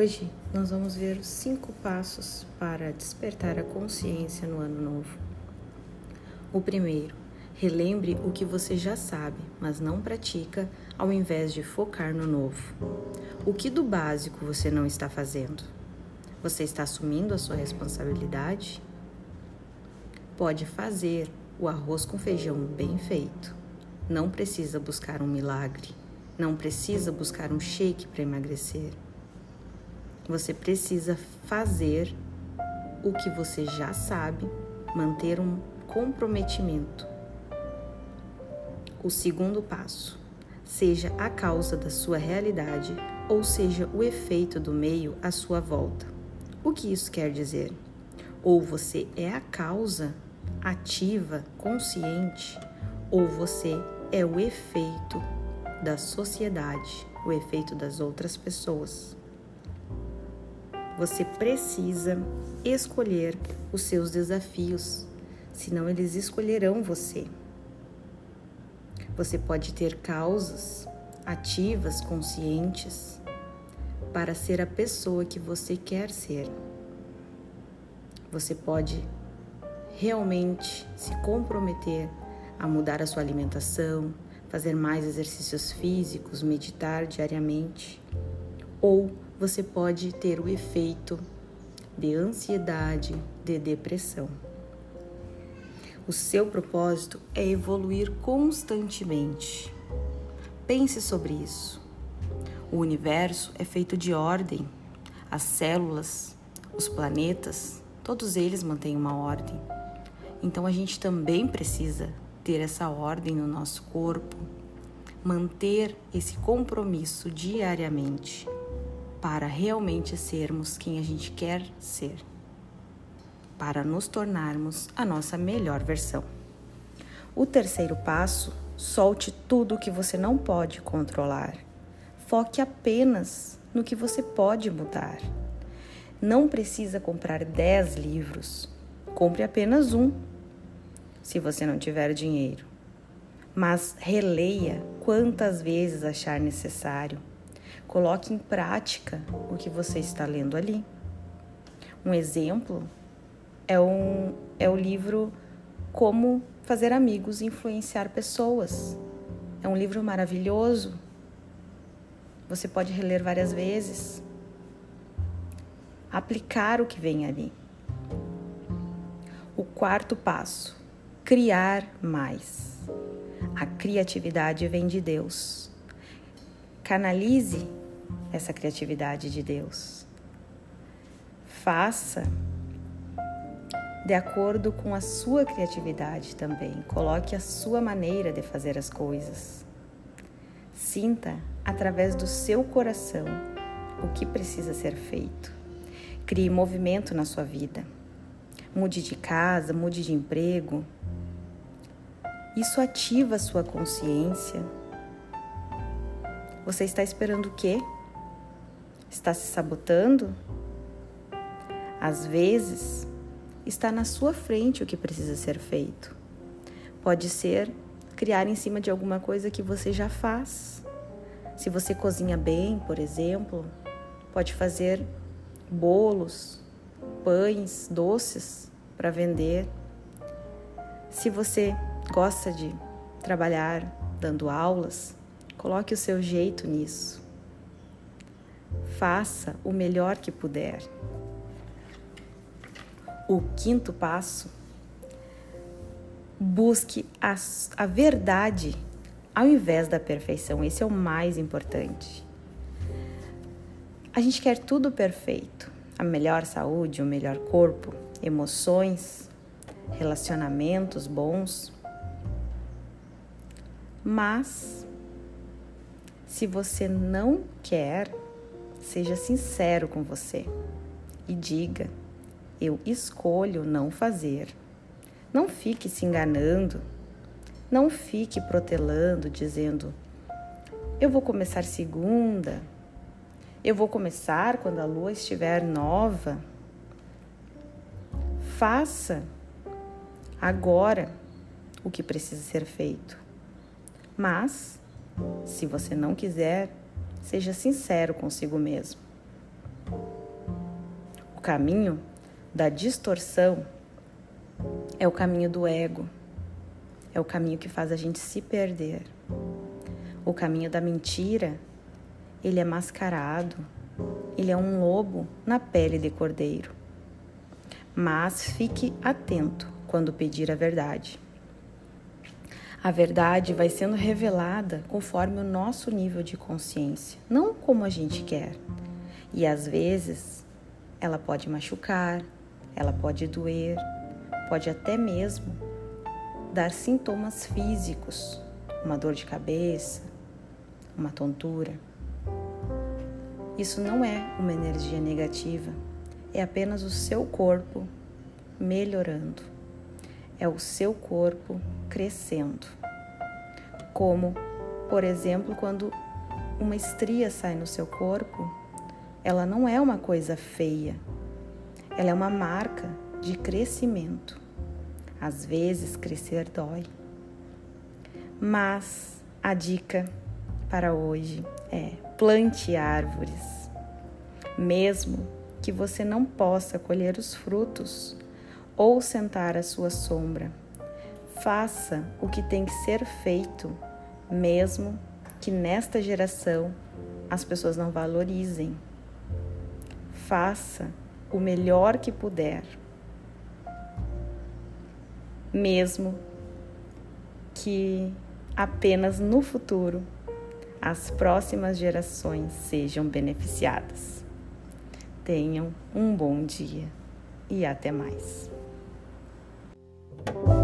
Hoje nós vamos ver os cinco passos para despertar a consciência no ano novo. O primeiro, relembre o que você já sabe, mas não pratica, ao invés de focar no novo. O que do básico você não está fazendo? Você está assumindo a sua responsabilidade? Pode fazer o arroz com feijão bem feito. Não precisa buscar um milagre. Não precisa buscar um shake para emagrecer. Você precisa fazer o que você já sabe, manter um comprometimento. O segundo passo: seja a causa da sua realidade ou seja o efeito do meio à sua volta. O que isso quer dizer? Ou você é a causa ativa, consciente, ou você é o efeito da sociedade, o efeito das outras pessoas. Você precisa escolher os seus desafios, senão eles escolherão você. Você pode ter causas ativas, conscientes, para ser a pessoa que você quer ser. Você pode realmente se comprometer a mudar a sua alimentação, fazer mais exercícios físicos, meditar diariamente, ou você pode ter o efeito de ansiedade, de depressão. O seu propósito é evoluir constantemente. Pense sobre isso. O universo é feito de ordem. As células, os planetas, todos eles mantêm uma ordem. Então a gente também precisa ter essa ordem no nosso corpo, manter esse compromisso diariamente para realmente sermos quem a gente quer ser, para nos tornarmos a nossa melhor versão. O terceiro passo: solte tudo o que você não pode controlar. Foque apenas no que você pode mudar. Não precisa comprar 10 livros, compre apenas um, se você não tiver dinheiro. Mas releia quantas vezes achar necessário Coloque em prática o que você está lendo ali. Um exemplo é, um, é o livro Como Fazer Amigos e Influenciar Pessoas. É um livro maravilhoso. Você pode reler várias vezes. Aplicar o que vem ali. O quarto passo: criar mais. A criatividade vem de Deus. Canalize essa criatividade de Deus. Faça de acordo com a sua criatividade também. Coloque a sua maneira de fazer as coisas. Sinta através do seu coração o que precisa ser feito. Crie movimento na sua vida. Mude de casa, mude de emprego. Isso ativa a sua consciência. Você está esperando o quê? Está se sabotando? Às vezes, está na sua frente o que precisa ser feito. Pode ser criar em cima de alguma coisa que você já faz. Se você cozinha bem, por exemplo, pode fazer bolos, pães, doces para vender. Se você gosta de trabalhar dando aulas, coloque o seu jeito nisso faça o melhor que puder. O quinto passo, busque a, a verdade ao invés da perfeição. Esse é o mais importante. A gente quer tudo perfeito: a melhor saúde, o melhor corpo, emoções, relacionamentos bons. Mas, se você não quer, Seja sincero com você e diga: eu escolho não fazer. Não fique se enganando, não fique protelando, dizendo: eu vou começar segunda, eu vou começar quando a lua estiver nova. Faça agora o que precisa ser feito. Mas, se você não quiser, Seja sincero consigo mesmo. caminho da distorção é o caminho do ego, é o caminho que faz a gente se perder. O caminho da mentira, ele é mascarado, ele é um lobo na pele de cordeiro. Mas fique atento quando pedir a verdade. A verdade vai sendo revelada conforme o nosso nível de consciência, não como a gente quer. E às vezes ela pode machucar, ela pode doer, pode até mesmo dar sintomas físicos, uma dor de cabeça, uma tontura. Isso não é uma energia negativa, é apenas o seu corpo melhorando, é o seu corpo crescendo. Como, por exemplo, quando uma estria sai no seu corpo, ela não é uma coisa feia, ela é uma marca de crescimento. Às vezes, crescer dói. Mas a dica para hoje é plante árvores. Mesmo que você não possa colher os frutos ou sentar à sua sombra, faça o que tem que ser feito, mesmo que nesta geração as pessoas não valorizem. Faça o melhor que puder, mesmo que apenas no futuro as próximas gerações sejam beneficiadas. Tenham um bom dia e até mais. Bye.